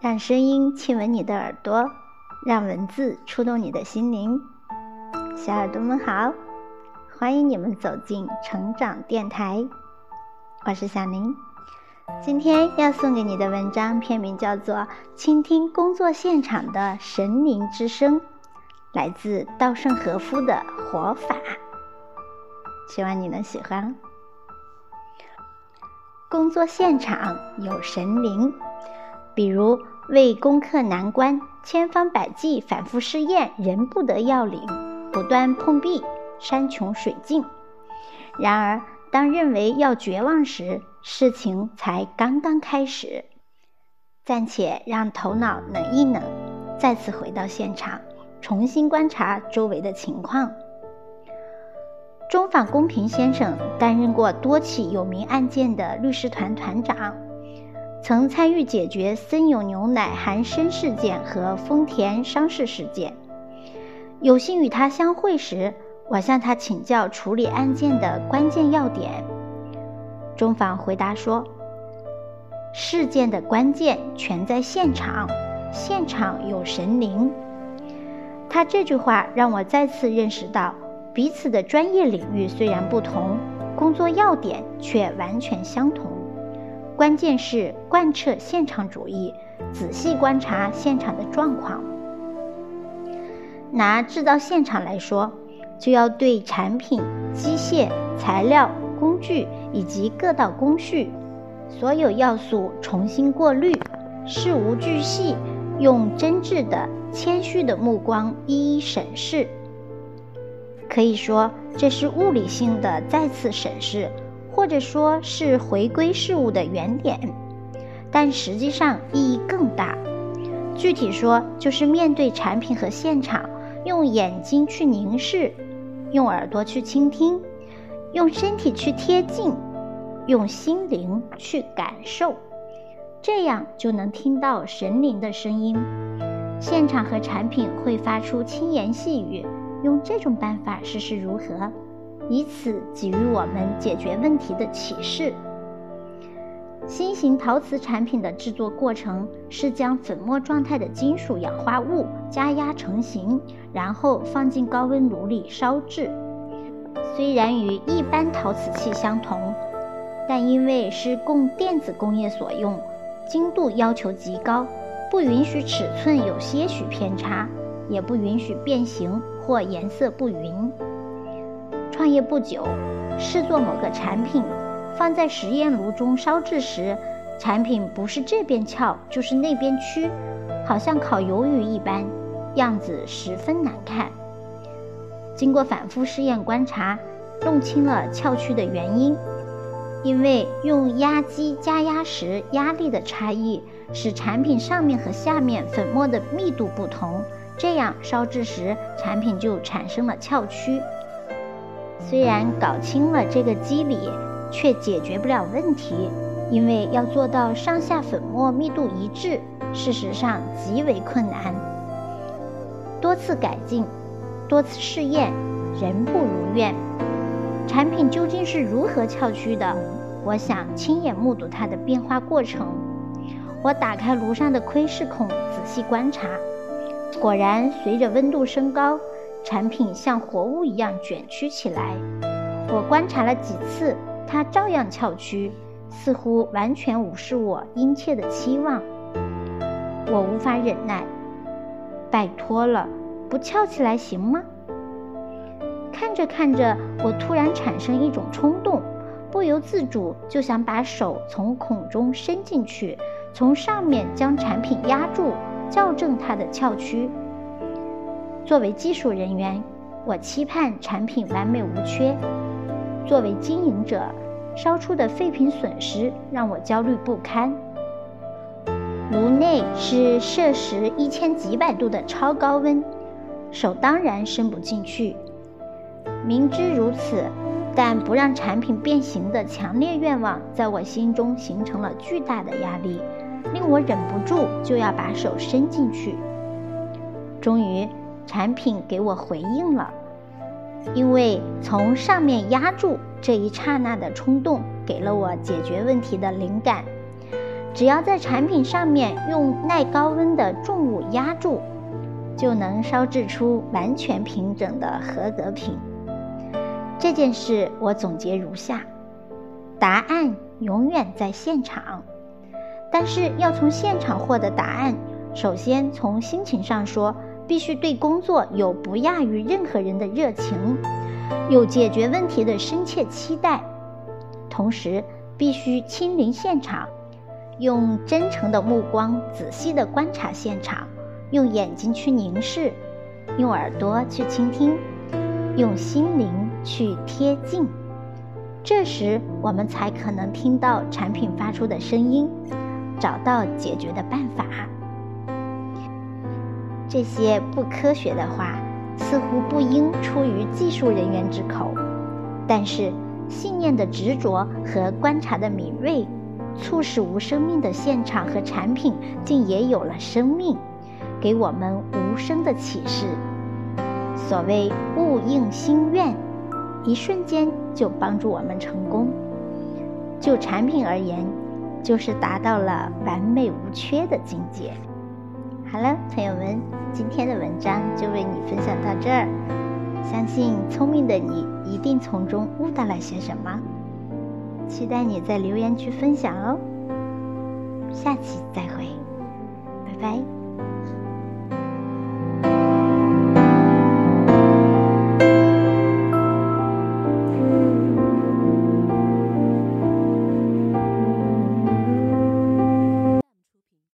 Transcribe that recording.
让声音亲吻你的耳朵，让文字触动你的心灵。小耳朵们好，欢迎你们走进成长电台，我是小林。今天要送给你的文章片名叫做《倾听工作现场的神灵之声》，来自稻盛和夫的活法，希望你能喜欢。工作现场有神灵。比如为攻克难关，千方百计反复试验，仍不得要领，不断碰壁，山穷水尽。然而，当认为要绝望时，事情才刚刚开始。暂且让头脑冷一冷，再次回到现场，重新观察周围的情况。中坊公平先生担任过多起有名案件的律师团团长。曾参与解决森永牛奶含砷事件和丰田伤事事件。有幸与他相会时，我向他请教处理案件的关键要点。中坊回答说：“事件的关键全在现场，现场有神灵。”他这句话让我再次认识到，彼此的专业领域虽然不同，工作要点却完全相同。关键是贯彻现场主义，仔细观察现场的状况。拿制造现场来说，就要对产品、机械、材料、工具以及各道工序所有要素重新过滤，事无巨细，用真挚的、谦虚的目光一一审视。可以说，这是物理性的再次审视。或者说是回归事物的原点，但实际上意义更大。具体说，就是面对产品和现场，用眼睛去凝视，用耳朵去倾听，用身体去贴近，用心灵去感受，这样就能听到神灵的声音。现场和产品会发出轻言细语，用这种办法试试如何。以此给予我们解决问题的启示。新型陶瓷产品的制作过程是将粉末状态的金属氧化物加压成型，然后放进高温炉里烧制。虽然与一般陶瓷器相同，但因为是供电子工业所用，精度要求极高，不允许尺寸有些许偏差，也不允许变形或颜色不匀。创业不久，试做某个产品，放在实验炉中烧制时，产品不是这边翘就是那边曲，好像烤鱿鱼一般，样子十分难看。经过反复试验观察，弄清了翘曲的原因，因为用压机加压时压力的差异，使产品上面和下面粉末的密度不同，这样烧制时产品就产生了翘曲。虽然搞清了这个机理，却解决不了问题，因为要做到上下粉末密度一致，事实上极为困难。多次改进，多次试验，仍不如愿。产品究竟是如何翘曲的？我想亲眼目睹它的变化过程。我打开炉上的窥视孔，仔细观察，果然随着温度升高。产品像活物一样卷曲起来，我观察了几次，它照样翘曲，似乎完全无视我殷切的期望。我无法忍耐，拜托了，不翘起来行吗？看着看着，我突然产生一种冲动，不由自主就想把手从孔中伸进去，从上面将产品压住，校正它的翘曲。作为技术人员，我期盼产品完美无缺；作为经营者，烧出的废品损失让我焦虑不堪。炉内是摄氏一千几百度的超高温，手当然伸不进去。明知如此，但不让产品变形的强烈愿望在我心中形成了巨大的压力，令我忍不住就要把手伸进去。终于。产品给我回应了，因为从上面压住这一刹那的冲动，给了我解决问题的灵感。只要在产品上面用耐高温的重物压住，就能烧制出完全平整的合格品。这件事我总结如下：答案永远在现场，但是要从现场获得答案，首先从心情上说，必须对工作有不亚于任何人的热情，有解决问题的深切期待，同时必须亲临现场，用真诚的目光仔细地观察现场。用眼睛去凝视，用耳朵去倾听，用心灵去贴近，这时我们才可能听到产品发出的声音，找到解决的办法。这些不科学的话似乎不应出于技术人员之口，但是信念的执着和观察的敏锐，促使无生命的现场和产品竟也有了生命。给我们无声的启示。所谓物应心愿，一瞬间就帮助我们成功。就产品而言，就是达到了完美无缺的境界。好了，朋友们，今天的文章就为你分享到这儿。相信聪明的你一定从中悟到了些什么。期待你在留言区分享哦。下期再会，拜拜。